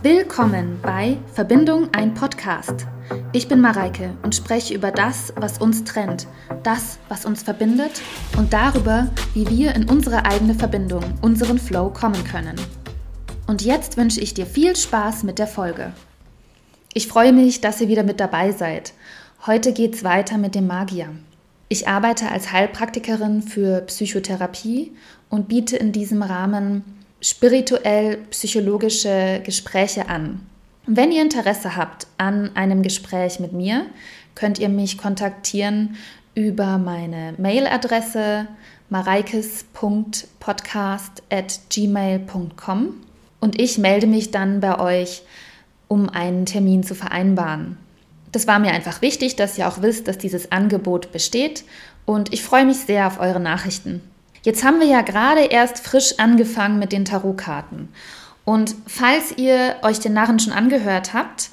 Willkommen bei Verbindung ein Podcast. Ich bin Mareike und spreche über das, was uns trennt, das, was uns verbindet und darüber, wie wir in unsere eigene Verbindung, unseren Flow kommen können. Und jetzt wünsche ich dir viel Spaß mit der Folge. Ich freue mich, dass ihr wieder mit dabei seid. Heute geht's weiter mit dem Magier. Ich arbeite als Heilpraktikerin für Psychotherapie und biete in diesem Rahmen spirituell-psychologische Gespräche an. Wenn ihr Interesse habt an einem Gespräch mit mir, könnt ihr mich kontaktieren über meine Mailadresse mareikes.podcast.gmail.com und ich melde mich dann bei euch, um einen Termin zu vereinbaren. Das war mir einfach wichtig, dass ihr auch wisst, dass dieses Angebot besteht und ich freue mich sehr auf eure Nachrichten. Jetzt haben wir ja gerade erst frisch angefangen mit den Tarotkarten. Und falls ihr euch den Narren schon angehört habt,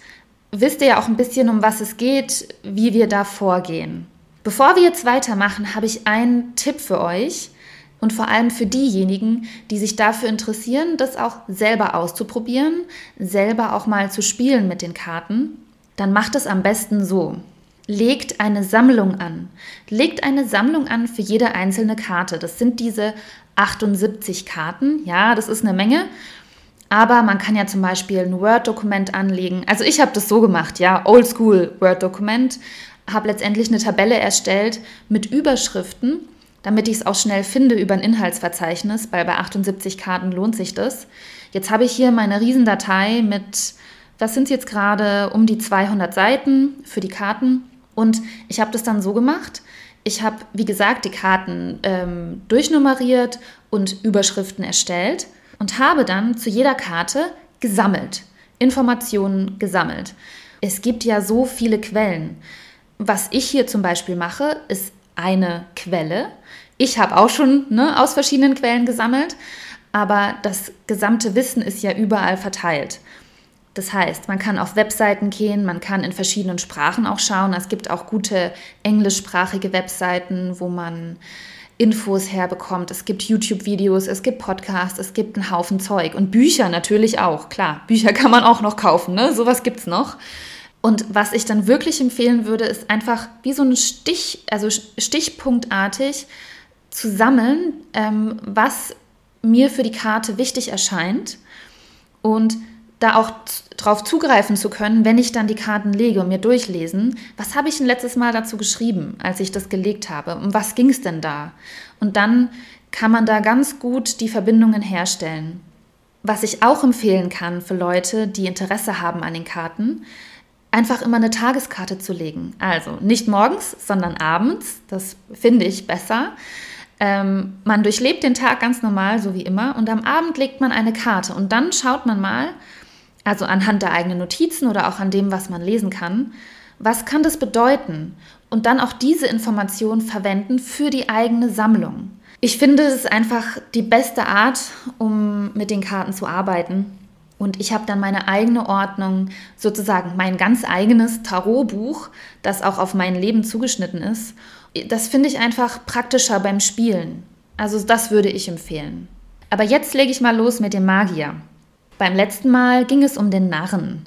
wisst ihr ja auch ein bisschen, um was es geht, wie wir da vorgehen. Bevor wir jetzt weitermachen, habe ich einen Tipp für euch und vor allem für diejenigen, die sich dafür interessieren, das auch selber auszuprobieren, selber auch mal zu spielen mit den Karten. Dann macht es am besten so legt eine Sammlung an. Legt eine Sammlung an für jede einzelne Karte. Das sind diese 78 Karten. Ja, das ist eine Menge. Aber man kann ja zum Beispiel ein Word-Dokument anlegen. Also ich habe das so gemacht, ja, Oldschool Word-Dokument. Habe letztendlich eine Tabelle erstellt mit Überschriften, damit ich es auch schnell finde über ein Inhaltsverzeichnis, weil bei 78 Karten lohnt sich das. Jetzt habe ich hier meine Riesendatei mit, was sind es jetzt gerade, um die 200 Seiten für die Karten. Und ich habe das dann so gemacht. Ich habe, wie gesagt, die Karten ähm, durchnummeriert und Überschriften erstellt und habe dann zu jeder Karte gesammelt, Informationen gesammelt. Es gibt ja so viele Quellen. Was ich hier zum Beispiel mache, ist eine Quelle. Ich habe auch schon ne, aus verschiedenen Quellen gesammelt, aber das gesamte Wissen ist ja überall verteilt. Das heißt, man kann auf Webseiten gehen, man kann in verschiedenen Sprachen auch schauen. Es gibt auch gute englischsprachige Webseiten, wo man Infos herbekommt. Es gibt YouTube-Videos, es gibt Podcasts, es gibt einen Haufen Zeug. Und Bücher natürlich auch, klar. Bücher kann man auch noch kaufen, ne? Sowas gibt es noch. Und was ich dann wirklich empfehlen würde, ist einfach wie so ein Stich, also stichpunktartig zu sammeln, ähm, was mir für die Karte wichtig erscheint. Und da auch drauf zugreifen zu können, wenn ich dann die Karten lege und mir durchlesen, was habe ich denn letztes Mal dazu geschrieben, als ich das gelegt habe? Um was ging es denn da? Und dann kann man da ganz gut die Verbindungen herstellen. Was ich auch empfehlen kann für Leute, die Interesse haben an den Karten, einfach immer eine Tageskarte zu legen. Also nicht morgens, sondern abends. Das finde ich besser. Ähm, man durchlebt den Tag ganz normal, so wie immer, und am Abend legt man eine Karte und dann schaut man mal, also anhand der eigenen Notizen oder auch an dem, was man lesen kann, was kann das bedeuten? Und dann auch diese Information verwenden für die eigene Sammlung. Ich finde, es ist einfach die beste Art, um mit den Karten zu arbeiten. Und ich habe dann meine eigene Ordnung, sozusagen mein ganz eigenes Tarotbuch, das auch auf mein Leben zugeschnitten ist. Das finde ich einfach praktischer beim Spielen. Also das würde ich empfehlen. Aber jetzt lege ich mal los mit dem Magier. Beim letzten Mal ging es um den Narren.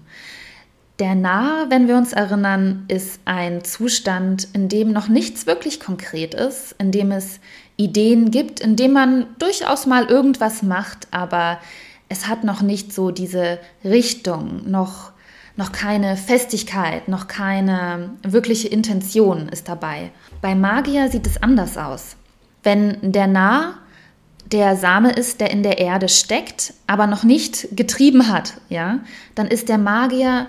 Der Narr, wenn wir uns erinnern, ist ein Zustand, in dem noch nichts wirklich konkret ist, in dem es Ideen gibt, in dem man durchaus mal irgendwas macht, aber es hat noch nicht so diese Richtung, noch, noch keine Festigkeit, noch keine wirkliche Intention ist dabei. Bei Magier sieht es anders aus. Wenn der Narr der Same ist, der in der Erde steckt, aber noch nicht getrieben hat, ja, dann ist der Magier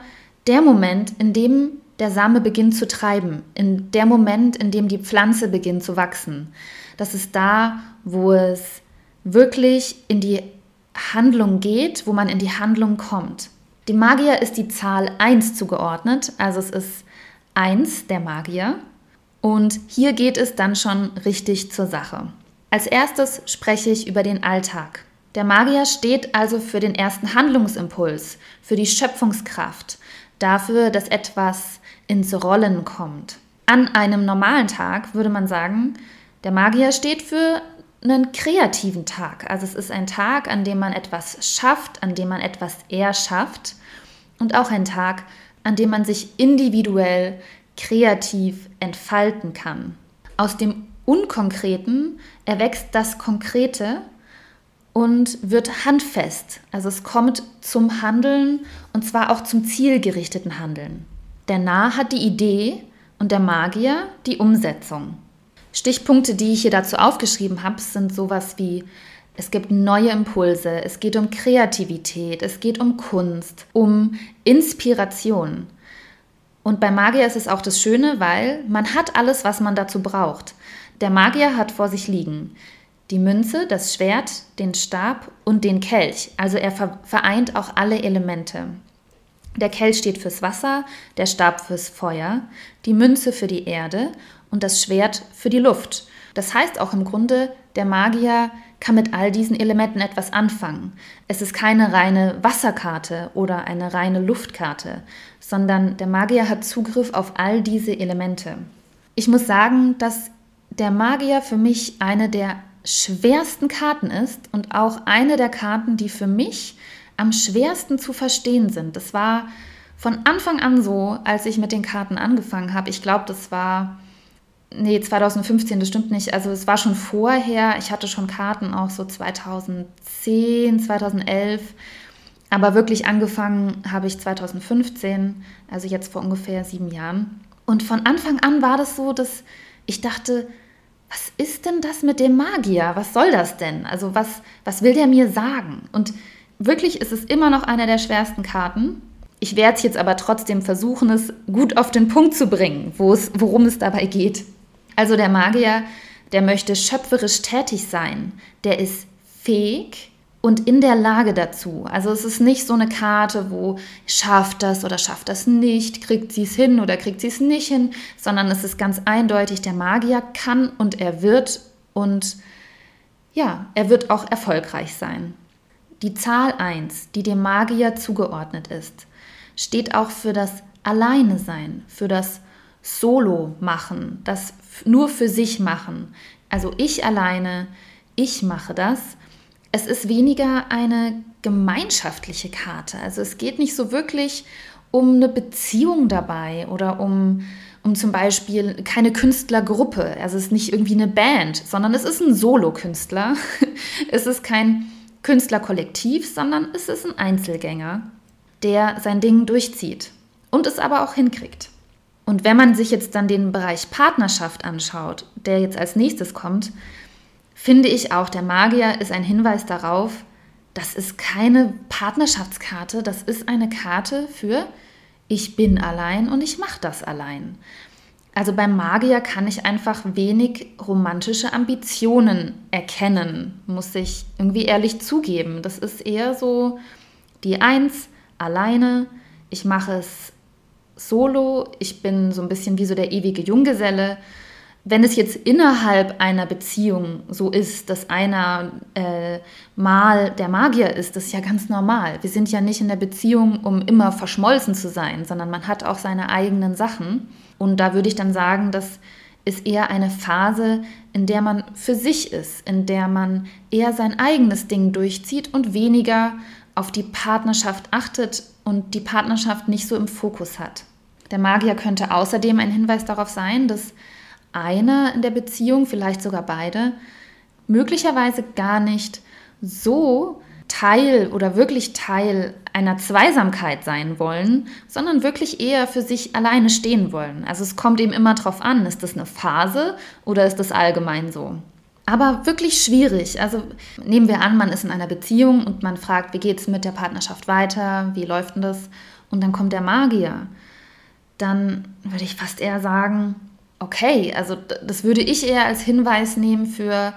der Moment, in dem der Same beginnt zu treiben, in der Moment, in dem die Pflanze beginnt zu wachsen. Das ist da, wo es wirklich in die Handlung geht, wo man in die Handlung kommt. Dem Magier ist die Zahl 1 zugeordnet, also es ist 1 der Magier. Und hier geht es dann schon richtig zur Sache. Als erstes spreche ich über den Alltag. Der Magier steht also für den ersten Handlungsimpuls, für die Schöpfungskraft, dafür, dass etwas ins Rollen kommt. An einem normalen Tag würde man sagen, der Magier steht für einen kreativen Tag. Also es ist ein Tag, an dem man etwas schafft, an dem man etwas erschafft und auch ein Tag, an dem man sich individuell kreativ entfalten kann. Aus dem Unkonkreten erwächst das Konkrete und wird handfest. Also es kommt zum Handeln und zwar auch zum zielgerichteten Handeln. Der Narr hat die Idee und der Magier die Umsetzung. Stichpunkte, die ich hier dazu aufgeschrieben habe, sind sowas wie es gibt neue Impulse, es geht um Kreativität, es geht um Kunst, um Inspiration. Und bei Magier ist es auch das Schöne, weil man hat alles, was man dazu braucht. Der Magier hat vor sich liegen die Münze, das Schwert, den Stab und den Kelch. Also er vereint auch alle Elemente. Der Kelch steht fürs Wasser, der Stab fürs Feuer, die Münze für die Erde und das Schwert für die Luft. Das heißt auch im Grunde, der Magier kann mit all diesen Elementen etwas anfangen. Es ist keine reine Wasserkarte oder eine reine Luftkarte, sondern der Magier hat Zugriff auf all diese Elemente. Ich muss sagen, dass der Magier für mich eine der schwersten Karten ist und auch eine der Karten, die für mich am schwersten zu verstehen sind. Das war von Anfang an so, als ich mit den Karten angefangen habe. Ich glaube, das war Nee, 2015, das stimmt nicht. Also es war schon vorher. Ich hatte schon Karten auch so 2010, 2011. Aber wirklich angefangen habe ich 2015, also jetzt vor ungefähr sieben Jahren. Und von Anfang an war das so, dass ich dachte, was ist denn das mit dem Magier? Was soll das denn? Also was, was will der mir sagen? Und wirklich ist es immer noch eine der schwersten Karten. Ich werde es jetzt aber trotzdem versuchen, es gut auf den Punkt zu bringen, worum es dabei geht. Also der Magier, der möchte schöpferisch tätig sein, der ist fähig und in der Lage dazu. Also es ist nicht so eine Karte, wo schafft das oder schafft das nicht, kriegt sie es hin oder kriegt sie es nicht hin, sondern es ist ganz eindeutig, der Magier kann und er wird und ja, er wird auch erfolgreich sein. Die Zahl 1, die dem Magier zugeordnet ist, steht auch für das Alleine sein, für das Solo machen, das nur für sich machen. Also ich alleine, ich mache das. Es ist weniger eine gemeinschaftliche Karte. Also es geht nicht so wirklich um eine Beziehung dabei oder um, um zum Beispiel keine Künstlergruppe. Also es ist nicht irgendwie eine Band, sondern es ist ein Solokünstler. es ist kein Künstlerkollektiv, sondern es ist ein Einzelgänger, der sein Ding durchzieht und es aber auch hinkriegt. Und wenn man sich jetzt dann den Bereich Partnerschaft anschaut, der jetzt als nächstes kommt, finde ich auch, der Magier ist ein Hinweis darauf, das ist keine Partnerschaftskarte, das ist eine Karte für ich bin allein und ich mache das allein. Also beim Magier kann ich einfach wenig romantische Ambitionen erkennen, muss ich irgendwie ehrlich zugeben. Das ist eher so die Eins, alleine, ich mache es solo, ich bin so ein bisschen wie so der ewige Junggeselle. Wenn es jetzt innerhalb einer Beziehung so ist, dass einer äh, mal der Magier ist, das ist ja ganz normal. Wir sind ja nicht in der Beziehung, um immer verschmolzen zu sein, sondern man hat auch seine eigenen Sachen. Und da würde ich dann sagen, das ist eher eine Phase, in der man für sich ist, in der man eher sein eigenes Ding durchzieht und weniger auf die Partnerschaft achtet und die Partnerschaft nicht so im Fokus hat. Der Magier könnte außerdem ein Hinweis darauf sein, dass einer in der Beziehung, vielleicht sogar beide, möglicherweise gar nicht so Teil oder wirklich Teil einer Zweisamkeit sein wollen, sondern wirklich eher für sich alleine stehen wollen. Also es kommt eben immer darauf an, ist das eine Phase oder ist das allgemein so? Aber wirklich schwierig. Also nehmen wir an, man ist in einer Beziehung und man fragt, wie geht es mit der Partnerschaft weiter, wie läuft denn das? Und dann kommt der Magier dann würde ich fast eher sagen, okay, also das würde ich eher als Hinweis nehmen für,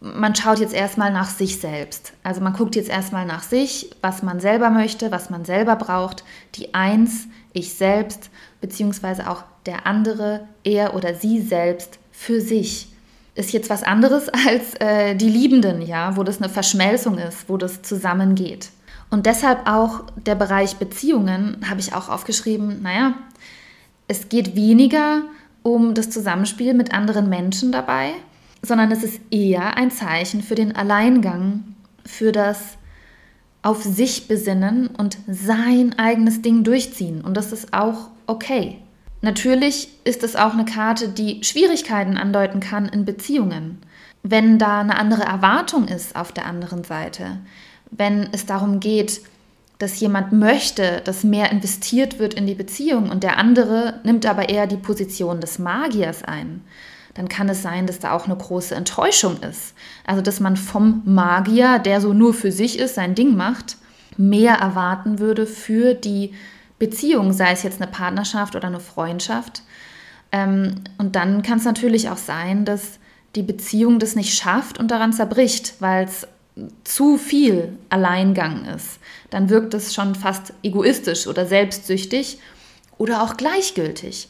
man schaut jetzt erstmal nach sich selbst. Also man guckt jetzt erstmal nach sich, was man selber möchte, was man selber braucht. Die Eins, ich selbst, beziehungsweise auch der andere, er oder sie selbst für sich. Ist jetzt was anderes als äh, die Liebenden, ja, wo das eine Verschmelzung ist, wo das zusammengeht. Und deshalb auch der Bereich Beziehungen habe ich auch aufgeschrieben, naja, es geht weniger um das Zusammenspiel mit anderen Menschen dabei, sondern es ist eher ein Zeichen für den Alleingang, für das auf sich besinnen und sein eigenes Ding durchziehen. Und das ist auch okay. Natürlich ist es auch eine Karte, die Schwierigkeiten andeuten kann in Beziehungen. Wenn da eine andere Erwartung ist auf der anderen Seite, wenn es darum geht, dass jemand möchte, dass mehr investiert wird in die Beziehung und der andere nimmt aber eher die Position des Magiers ein, dann kann es sein, dass da auch eine große Enttäuschung ist. Also dass man vom Magier, der so nur für sich ist, sein Ding macht, mehr erwarten würde für die Beziehung, sei es jetzt eine Partnerschaft oder eine Freundschaft. Ähm, und dann kann es natürlich auch sein, dass die Beziehung das nicht schafft und daran zerbricht, weil es zu viel Alleingang ist. Dann wirkt es schon fast egoistisch oder selbstsüchtig oder auch gleichgültig.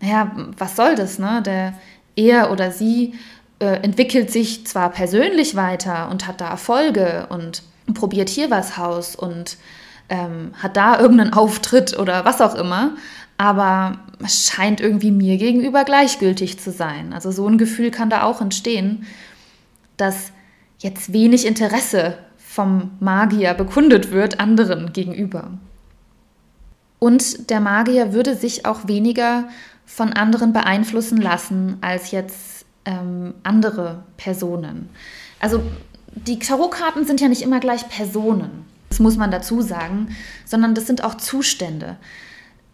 Naja, was soll das, ne? Der, er oder sie äh, entwickelt sich zwar persönlich weiter und hat da Erfolge und probiert hier was aus und ähm, hat da irgendeinen Auftritt oder was auch immer, aber scheint irgendwie mir gegenüber gleichgültig zu sein. Also so ein Gefühl kann da auch entstehen, dass jetzt wenig Interesse vom Magier bekundet wird anderen gegenüber. Und der Magier würde sich auch weniger von anderen beeinflussen lassen als jetzt ähm, andere Personen. Also die Tarotkarten sind ja nicht immer gleich Personen, das muss man dazu sagen, sondern das sind auch Zustände.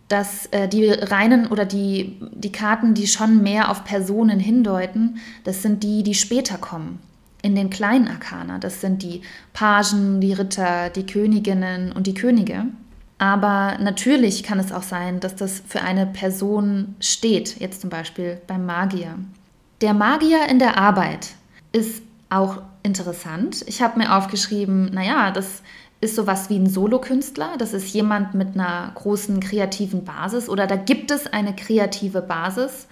Dass äh, die reinen oder die, die Karten, die schon mehr auf Personen hindeuten, das sind die, die später kommen. In den kleinen Arkana. Das sind die Pagen, die Ritter, die Königinnen und die Könige. Aber natürlich kann es auch sein, dass das für eine Person steht, jetzt zum Beispiel beim Magier. Der Magier in der Arbeit ist auch interessant. Ich habe mir aufgeschrieben, naja, das ist sowas wie ein Solokünstler. Das ist jemand mit einer großen kreativen Basis oder da gibt es eine kreative Basis.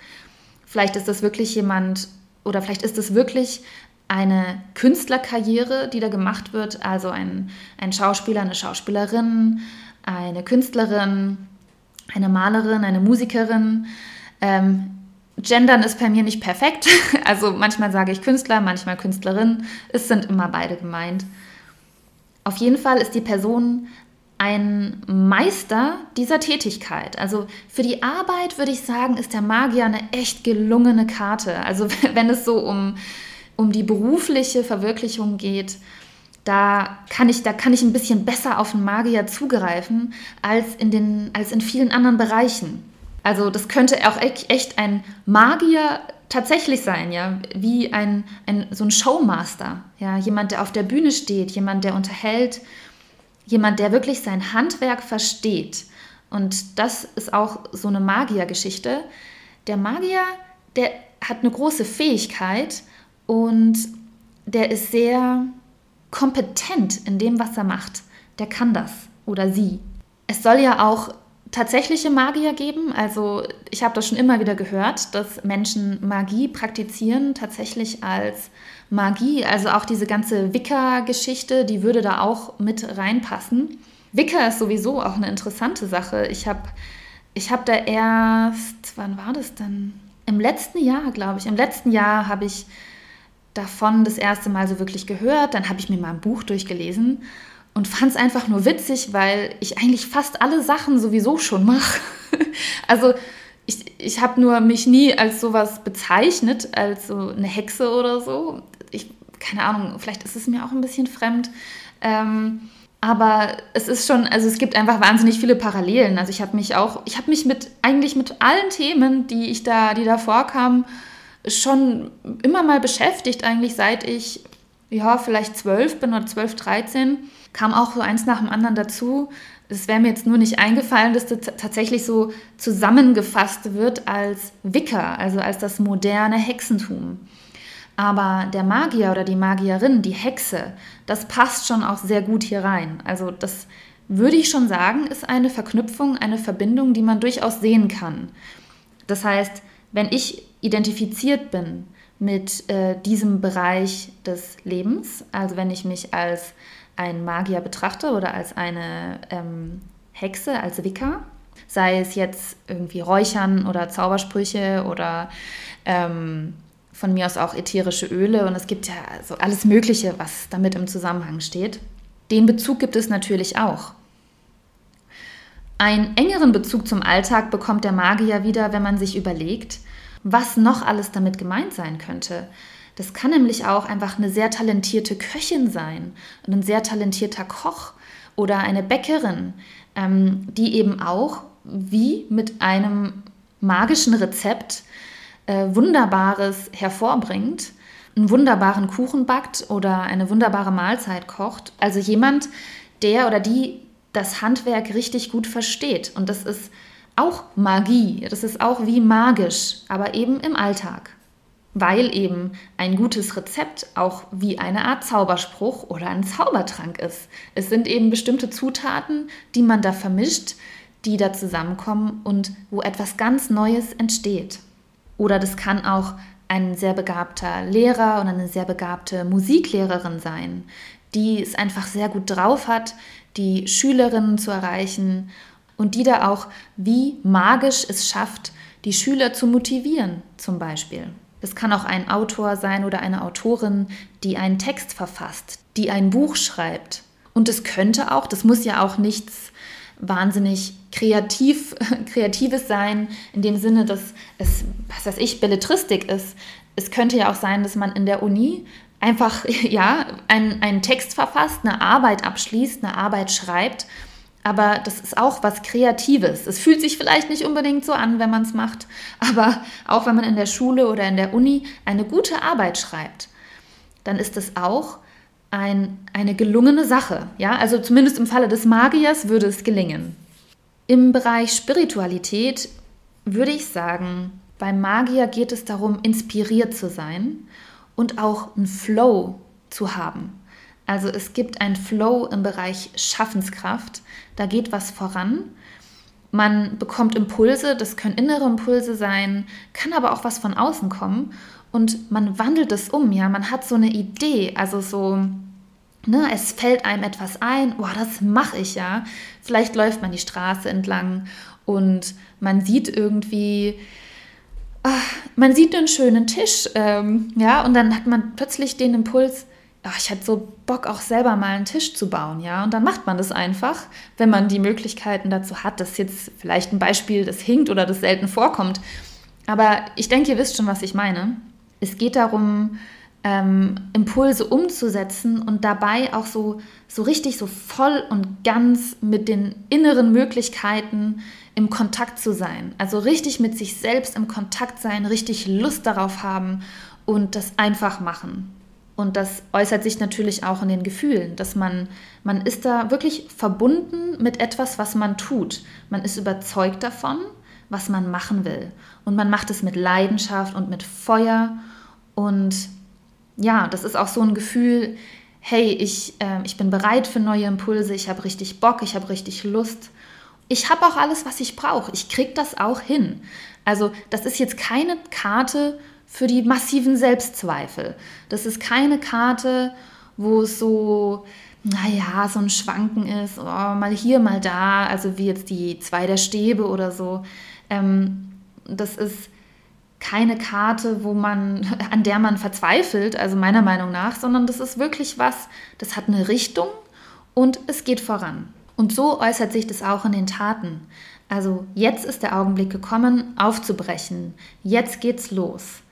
Vielleicht ist das wirklich jemand oder vielleicht ist es wirklich eine Künstlerkarriere, die da gemacht wird. Also ein, ein Schauspieler, eine Schauspielerin, eine Künstlerin, eine Malerin, eine Musikerin. Ähm, Gendern ist bei mir nicht perfekt. Also manchmal sage ich Künstler, manchmal Künstlerin. Es sind immer beide gemeint. Auf jeden Fall ist die Person ein Meister dieser Tätigkeit. Also für die Arbeit würde ich sagen, ist der Magier eine echt gelungene Karte. Also wenn es so um, um die berufliche Verwirklichung geht, da kann, ich, da kann ich ein bisschen besser auf den Magier zugreifen als in, den, als in vielen anderen Bereichen. Also das könnte auch echt ein Magier tatsächlich sein, ja, wie ein, ein so ein Showmaster, ja, jemand, der auf der Bühne steht, jemand, der unterhält, jemand, der wirklich sein Handwerk versteht. Und das ist auch so eine Magiergeschichte. Der Magier, der hat eine große Fähigkeit und der ist sehr kompetent in dem, was er macht. Der kann das oder sie. Es soll ja auch tatsächliche Magier geben. Also ich habe das schon immer wieder gehört, dass Menschen Magie praktizieren, tatsächlich als Magie. Also auch diese ganze Wicca-Geschichte, die würde da auch mit reinpassen. Wicca ist sowieso auch eine interessante Sache. Ich habe ich hab da erst, wann war das denn? Im letzten Jahr, glaube ich. Im letzten Jahr habe ich davon das erste Mal so wirklich gehört. Dann habe ich mir mal ein Buch durchgelesen und fand es einfach nur witzig, weil ich eigentlich fast alle Sachen sowieso schon mache. also ich, ich habe nur mich nie als sowas bezeichnet, als so eine Hexe oder so. Ich, keine Ahnung, vielleicht ist es mir auch ein bisschen fremd. Ähm, aber es ist schon, also es gibt einfach wahnsinnig viele Parallelen. Also ich habe mich auch, ich habe mich mit eigentlich mit allen Themen, die ich da, die da vorkamen, schon immer mal beschäftigt, eigentlich seit ich ja vielleicht zwölf bin oder zwölf, dreizehn kam auch so eins nach dem anderen dazu. Es wäre mir jetzt nur nicht eingefallen, dass das tatsächlich so zusammengefasst wird als Wicca, also als das moderne Hexentum. Aber der Magier oder die Magierin, die Hexe, das passt schon auch sehr gut hier rein. Also das würde ich schon sagen, ist eine Verknüpfung, eine Verbindung, die man durchaus sehen kann. Das heißt, wenn ich identifiziert bin mit äh, diesem Bereich des Lebens, also wenn ich mich als einen Magier betrachte oder als eine ähm, Hexe, als Wicca, sei es jetzt irgendwie Räuchern oder Zaubersprüche oder ähm, von mir aus auch ätherische Öle und es gibt ja so alles Mögliche, was damit im Zusammenhang steht. Den Bezug gibt es natürlich auch. Einen engeren Bezug zum Alltag bekommt der Magier wieder, wenn man sich überlegt, was noch alles damit gemeint sein könnte. Das kann nämlich auch einfach eine sehr talentierte Köchin sein und ein sehr talentierter Koch oder eine Bäckerin, ähm, die eben auch wie mit einem magischen Rezept äh, Wunderbares hervorbringt, einen wunderbaren Kuchen backt oder eine wunderbare Mahlzeit kocht. Also jemand, der oder die das Handwerk richtig gut versteht. Und das ist auch Magie, das ist auch wie magisch, aber eben im Alltag. Weil eben ein gutes Rezept auch wie eine Art Zauberspruch oder ein Zaubertrank ist. Es sind eben bestimmte Zutaten, die man da vermischt, die da zusammenkommen und wo etwas ganz Neues entsteht. Oder das kann auch ein sehr begabter Lehrer oder eine sehr begabte Musiklehrerin sein, die es einfach sehr gut drauf hat, die Schülerinnen zu erreichen und die da auch wie magisch es schafft, die Schüler zu motivieren zum Beispiel. Es kann auch ein Autor sein oder eine Autorin, die einen Text verfasst, die ein Buch schreibt. Und es könnte auch, das muss ja auch nichts wahnsinnig kreativ, Kreatives sein, in dem Sinne, dass es, was weiß ich, Belletristik ist. Es könnte ja auch sein, dass man in der Uni einfach ja, einen, einen Text verfasst, eine Arbeit abschließt, eine Arbeit schreibt. Aber das ist auch was Kreatives. Es fühlt sich vielleicht nicht unbedingt so an, wenn man es macht, aber auch wenn man in der Schule oder in der Uni eine gute Arbeit schreibt, dann ist es auch ein, eine gelungene Sache. Ja? Also zumindest im Falle des Magiers würde es gelingen. Im Bereich Spiritualität würde ich sagen, beim Magier geht es darum, inspiriert zu sein und auch einen Flow zu haben. Also es gibt einen Flow im Bereich Schaffenskraft, da geht was voran. Man bekommt Impulse, das können innere Impulse sein, kann aber auch was von außen kommen. Und man wandelt es um, ja, man hat so eine Idee, also so, ne, es fällt einem etwas ein, oh, das mache ich ja. Vielleicht läuft man die Straße entlang und man sieht irgendwie, ach, man sieht einen schönen Tisch, ähm, ja, und dann hat man plötzlich den Impuls, ach, ich hätte so Bock, auch selber mal einen Tisch zu bauen, ja, und dann macht man das einfach, wenn man die Möglichkeiten dazu hat. Das ist jetzt vielleicht ein Beispiel, das hinkt oder das selten vorkommt, aber ich denke, ihr wisst schon, was ich meine. Es geht darum, ähm, Impulse umzusetzen und dabei auch so, so richtig so voll und ganz mit den inneren Möglichkeiten im Kontakt zu sein. Also richtig mit sich selbst im Kontakt sein, richtig Lust darauf haben und das einfach machen. Und das äußert sich natürlich auch in den Gefühlen, dass man, man ist da wirklich verbunden mit etwas, was man tut. Man ist überzeugt davon, was man machen will. Und man macht es mit Leidenschaft und mit Feuer. Und ja, das ist auch so ein Gefühl, hey, ich, äh, ich bin bereit für neue Impulse, ich habe richtig Bock, ich habe richtig Lust ich habe auch alles, was ich brauche. Ich kriege das auch hin. Also das ist jetzt keine Karte für die massiven Selbstzweifel. Das ist keine Karte, wo es so, naja, so ein Schwanken ist, oh, mal hier, mal da, also wie jetzt die zwei der Stäbe oder so. Ähm, das ist keine Karte, wo man, an der man verzweifelt, also meiner Meinung nach, sondern das ist wirklich was, das hat eine Richtung und es geht voran. Und so äußert sich das auch in den Taten. Also jetzt ist der Augenblick gekommen, aufzubrechen. Jetzt geht's los.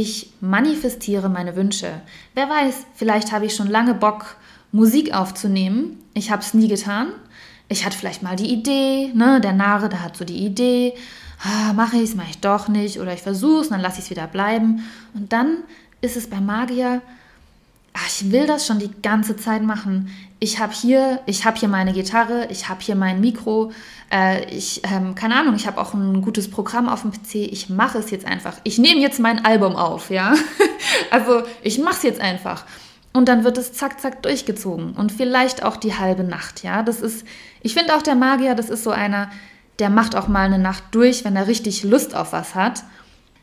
Ich manifestiere meine Wünsche. Wer weiß, vielleicht habe ich schon lange Bock, Musik aufzunehmen. Ich habe es nie getan. Ich hatte vielleicht mal die Idee, ne? der Nare, der hat so die Idee, ah, mache ich es, mache ich doch nicht, oder ich versuche es, dann lasse ich es wieder bleiben. Und dann ist es bei Magier, ich will das schon die ganze Zeit machen ich habe hier, ich habe hier meine Gitarre, ich habe hier mein Mikro, äh, ich, ähm, keine Ahnung, ich habe auch ein gutes Programm auf dem PC, ich mache es jetzt einfach. Ich nehme jetzt mein Album auf, ja. also ich mache es jetzt einfach. Und dann wird es zack, zack durchgezogen. Und vielleicht auch die halbe Nacht, ja. Das ist, ich finde auch der Magier, das ist so einer, der macht auch mal eine Nacht durch, wenn er richtig Lust auf was hat.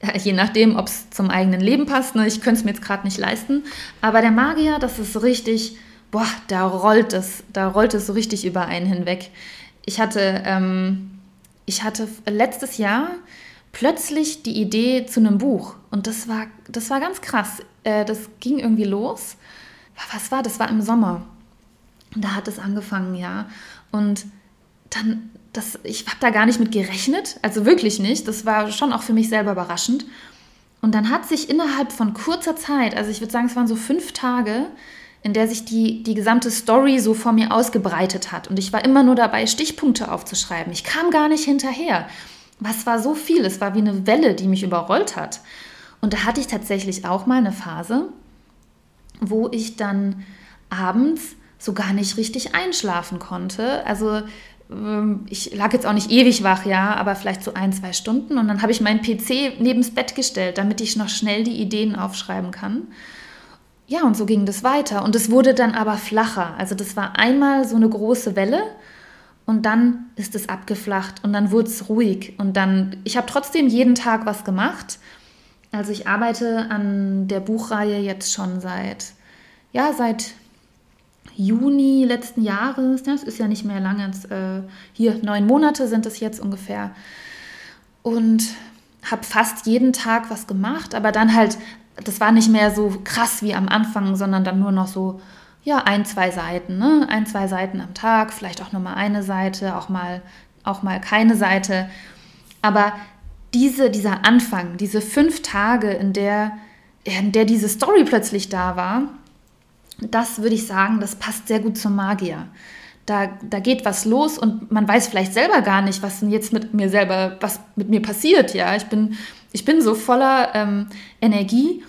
Je nachdem, ob es zum eigenen Leben passt. Ne? Ich könnte es mir jetzt gerade nicht leisten. Aber der Magier, das ist richtig boah, da rollt es, da rollt es so richtig über einen hinweg. Ich hatte, ähm, ich hatte letztes Jahr plötzlich die Idee zu einem Buch. Und das war, das war ganz krass. Äh, das ging irgendwie los. Was war? Das war im Sommer. Da hat es angefangen, ja. Und dann, das, ich habe da gar nicht mit gerechnet, also wirklich nicht. Das war schon auch für mich selber überraschend. Und dann hat sich innerhalb von kurzer Zeit, also ich würde sagen, es waren so fünf Tage, in der sich die, die gesamte Story so vor mir ausgebreitet hat. Und ich war immer nur dabei, Stichpunkte aufzuschreiben. Ich kam gar nicht hinterher. Was war so viel? Es war wie eine Welle, die mich überrollt hat. Und da hatte ich tatsächlich auch mal eine Phase, wo ich dann abends so gar nicht richtig einschlafen konnte. Also ich lag jetzt auch nicht ewig wach, ja, aber vielleicht so ein, zwei Stunden. Und dann habe ich meinen PC nebens Bett gestellt, damit ich noch schnell die Ideen aufschreiben kann. Ja, und so ging das weiter. Und es wurde dann aber flacher. Also das war einmal so eine große Welle und dann ist es abgeflacht und dann wurde es ruhig. Und dann, ich habe trotzdem jeden Tag was gemacht. Also ich arbeite an der Buchreihe jetzt schon seit, ja, seit Juni letzten Jahres. Das ist ja nicht mehr lange. Äh, hier neun Monate sind es jetzt ungefähr. Und habe fast jeden Tag was gemacht, aber dann halt das war nicht mehr so krass wie am Anfang, sondern dann nur noch so, ja, ein, zwei Seiten, ne? Ein, zwei Seiten am Tag, vielleicht auch nur mal eine Seite, auch mal, auch mal keine Seite. Aber diese, dieser Anfang, diese fünf Tage, in der, in der diese Story plötzlich da war, das würde ich sagen, das passt sehr gut zum Magier. Da, da geht was los und man weiß vielleicht selber gar nicht, was denn jetzt mit mir selber, was mit mir passiert. Ja, ich bin ich bin so voller ähm, Energie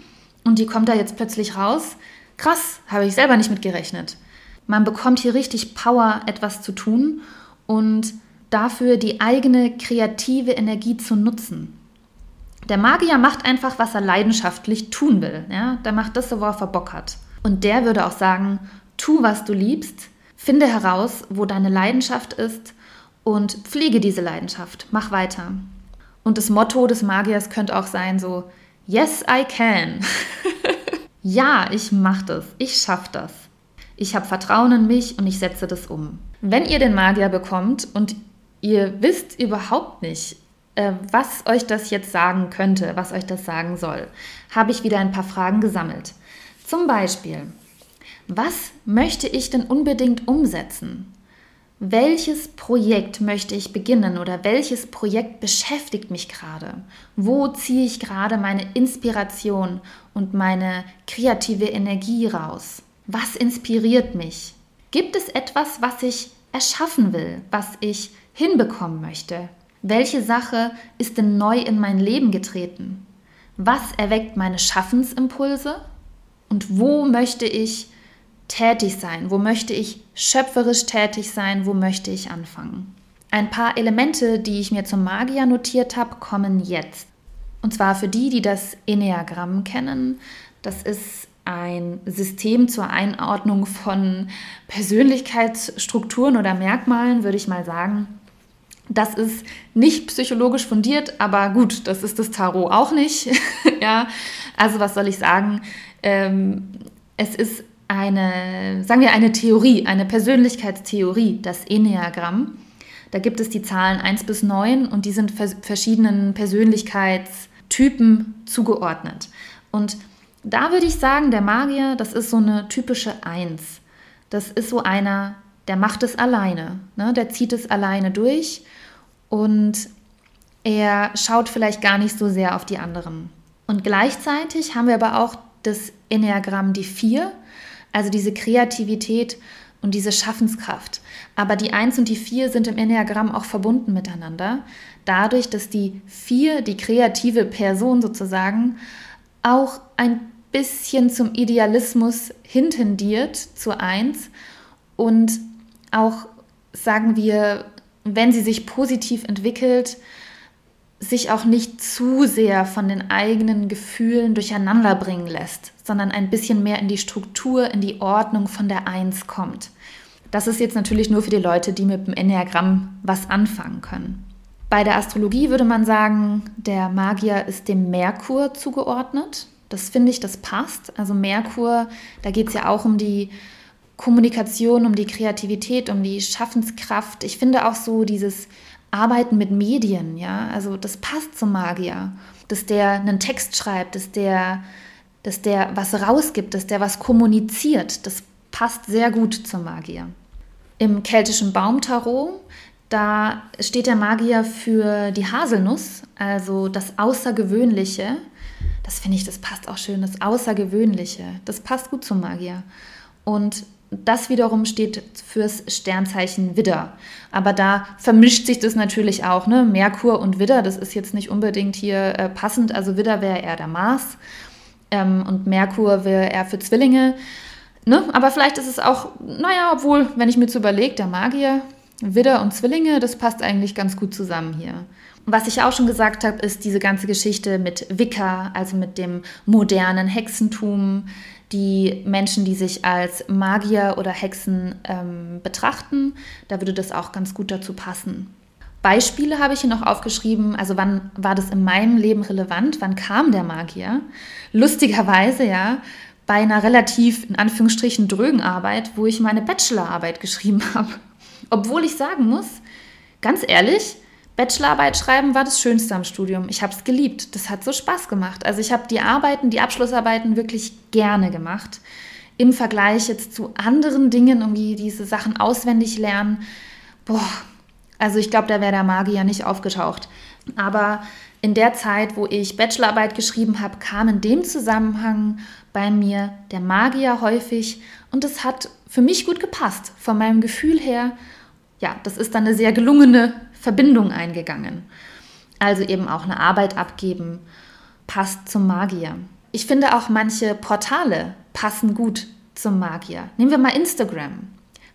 und die kommt da jetzt plötzlich raus. Krass, habe ich selber nicht mit gerechnet. Man bekommt hier richtig Power, etwas zu tun und dafür die eigene kreative Energie zu nutzen. Der Magier macht einfach, was er leidenschaftlich tun will. Ja? Der macht das, worauf er Bock hat. Und der würde auch sagen, tu, was du liebst, finde heraus, wo deine Leidenschaft ist und pflege diese Leidenschaft. Mach weiter. Und das Motto des Magiers könnte auch sein so, Yes, I can. ja, ich mache das. Ich schaffe das. Ich habe Vertrauen in mich und ich setze das um. Wenn ihr den Magier bekommt und ihr wisst überhaupt nicht, äh, was euch das jetzt sagen könnte, was euch das sagen soll, habe ich wieder ein paar Fragen gesammelt. Zum Beispiel, was möchte ich denn unbedingt umsetzen? welches Projekt möchte ich beginnen oder welches Projekt beschäftigt mich gerade? Wo ziehe ich gerade meine Inspiration und meine kreative Energie raus? Was inspiriert mich? Gibt es etwas, was ich erschaffen will, was ich hinbekommen möchte? Welche Sache ist denn neu in mein Leben getreten? Was erweckt meine Schaffensimpulse? Und wo möchte ich tätig sein? Wo möchte ich schöpferisch tätig sein? Wo möchte ich anfangen? Ein paar Elemente, die ich mir zum Magier notiert habe, kommen jetzt. Und zwar für die, die das Enneagramm kennen. Das ist ein System zur Einordnung von Persönlichkeitsstrukturen oder Merkmalen, würde ich mal sagen. Das ist nicht psychologisch fundiert, aber gut, das ist das Tarot auch nicht. ja, also was soll ich sagen? Ähm, es ist eine, sagen wir, eine Theorie, eine Persönlichkeitstheorie, das Enneagramm. Da gibt es die Zahlen 1 bis 9 und die sind verschiedenen Persönlichkeitstypen zugeordnet. Und da würde ich sagen, der Magier, das ist so eine typische 1. Das ist so einer, der macht es alleine, ne? der zieht es alleine durch und er schaut vielleicht gar nicht so sehr auf die anderen. Und gleichzeitig haben wir aber auch das Enneagramm die 4 also diese Kreativität und diese Schaffenskraft. Aber die 1 und die 4 sind im Enneagramm auch verbunden miteinander, dadurch, dass die 4, die kreative Person sozusagen, auch ein bisschen zum Idealismus hintendiert, zur 1 und auch, sagen wir, wenn sie sich positiv entwickelt, sich auch nicht zu sehr von den eigenen Gefühlen durcheinander bringen lässt, sondern ein bisschen mehr in die Struktur, in die Ordnung von der Eins kommt. Das ist jetzt natürlich nur für die Leute, die mit dem Enneagramm was anfangen können. Bei der Astrologie würde man sagen, der Magier ist dem Merkur zugeordnet. Das finde ich, das passt. Also Merkur, da geht es ja auch um die Kommunikation, um die Kreativität, um die Schaffenskraft. Ich finde auch so dieses Arbeiten mit Medien, ja, also das passt zum Magier. Dass der einen Text schreibt, dass der, dass der was rausgibt, dass der was kommuniziert, das passt sehr gut zum Magier. Im keltischen Baumtarot, da steht der Magier für die Haselnuss, also das Außergewöhnliche. Das finde ich, das passt auch schön, das Außergewöhnliche. Das passt gut zum Magier. Und das wiederum steht fürs Sternzeichen Widder. Aber da vermischt sich das natürlich auch. Ne? Merkur und Widder, das ist jetzt nicht unbedingt hier äh, passend. Also Widder wäre eher der Mars ähm, und Merkur wäre eher für Zwillinge. Ne? Aber vielleicht ist es auch, naja, obwohl, wenn ich mir zu überlege, der Magier, Widder und Zwillinge, das passt eigentlich ganz gut zusammen hier. Was ich auch schon gesagt habe, ist diese ganze Geschichte mit Wicca, also mit dem modernen Hexentum, die Menschen, die sich als Magier oder Hexen ähm, betrachten. Da würde das auch ganz gut dazu passen. Beispiele habe ich hier noch aufgeschrieben. Also wann war das in meinem Leben relevant? Wann kam der Magier? Lustigerweise ja bei einer relativ in Anführungsstrichen drögen Arbeit, wo ich meine Bachelorarbeit geschrieben habe. Obwohl ich sagen muss, ganz ehrlich, Bachelorarbeit schreiben war das Schönste am Studium. Ich habe es geliebt. Das hat so Spaß gemacht. Also ich habe die Arbeiten, die Abschlussarbeiten wirklich gerne gemacht. Im Vergleich jetzt zu anderen Dingen, irgendwie diese Sachen auswendig lernen. Boah, also ich glaube, da wäre der Magier nicht aufgetaucht. Aber in der Zeit, wo ich Bachelorarbeit geschrieben habe, kam in dem Zusammenhang bei mir der Magier häufig und es hat für mich gut gepasst. Von meinem Gefühl her, ja, das ist dann eine sehr gelungene Verbindung eingegangen. Also eben auch eine Arbeit abgeben, passt zum Magier. Ich finde auch manche Portale passen gut zum Magier. Nehmen wir mal Instagram.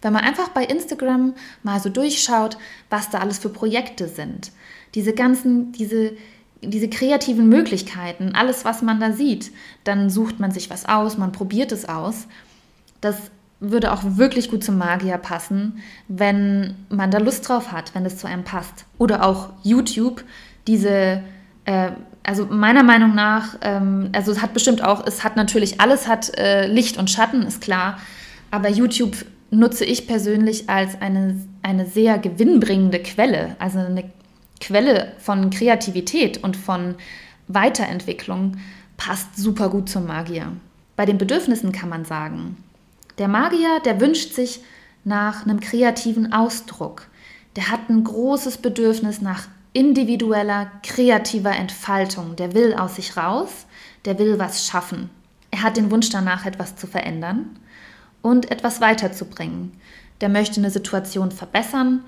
Wenn man einfach bei Instagram mal so durchschaut, was da alles für Projekte sind, diese ganzen, diese, diese kreativen Möglichkeiten, alles, was man da sieht, dann sucht man sich was aus, man probiert es aus. Das würde auch wirklich gut zum Magier passen, wenn man da Lust drauf hat, wenn es zu einem passt. Oder auch YouTube, diese, äh, also meiner Meinung nach, ähm, also es hat bestimmt auch, es hat natürlich, alles hat äh, Licht und Schatten, ist klar, aber YouTube nutze ich persönlich als eine, eine sehr gewinnbringende Quelle, also eine Quelle von Kreativität und von Weiterentwicklung, passt super gut zum Magier. Bei den Bedürfnissen kann man sagen, der Magier, der wünscht sich nach einem kreativen Ausdruck. Der hat ein großes Bedürfnis nach individueller, kreativer Entfaltung. Der will aus sich raus, der will was schaffen. Er hat den Wunsch danach, etwas zu verändern und etwas weiterzubringen. Der möchte eine Situation verbessern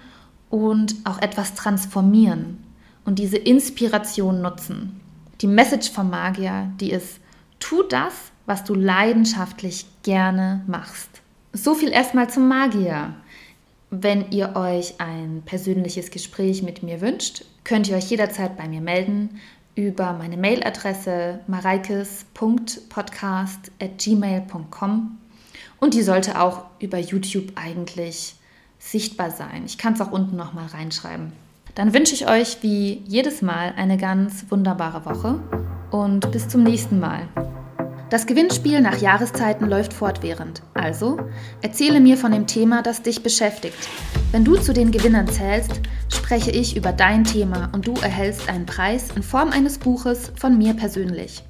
und auch etwas transformieren und diese Inspiration nutzen. Die Message vom Magier, die ist, tu das, was du leidenschaftlich gerne machst. So viel erstmal zum Magier. Wenn ihr euch ein persönliches Gespräch mit mir wünscht, könnt ihr euch jederzeit bei mir melden über meine Mailadresse mareikes.podcast.gmail.com und die sollte auch über YouTube eigentlich sichtbar sein. Ich kann es auch unten nochmal reinschreiben. Dann wünsche ich euch wie jedes Mal eine ganz wunderbare Woche und bis zum nächsten Mal. Das Gewinnspiel nach Jahreszeiten läuft fortwährend. Also erzähle mir von dem Thema, das dich beschäftigt. Wenn du zu den Gewinnern zählst, spreche ich über dein Thema und du erhältst einen Preis in Form eines Buches von mir persönlich.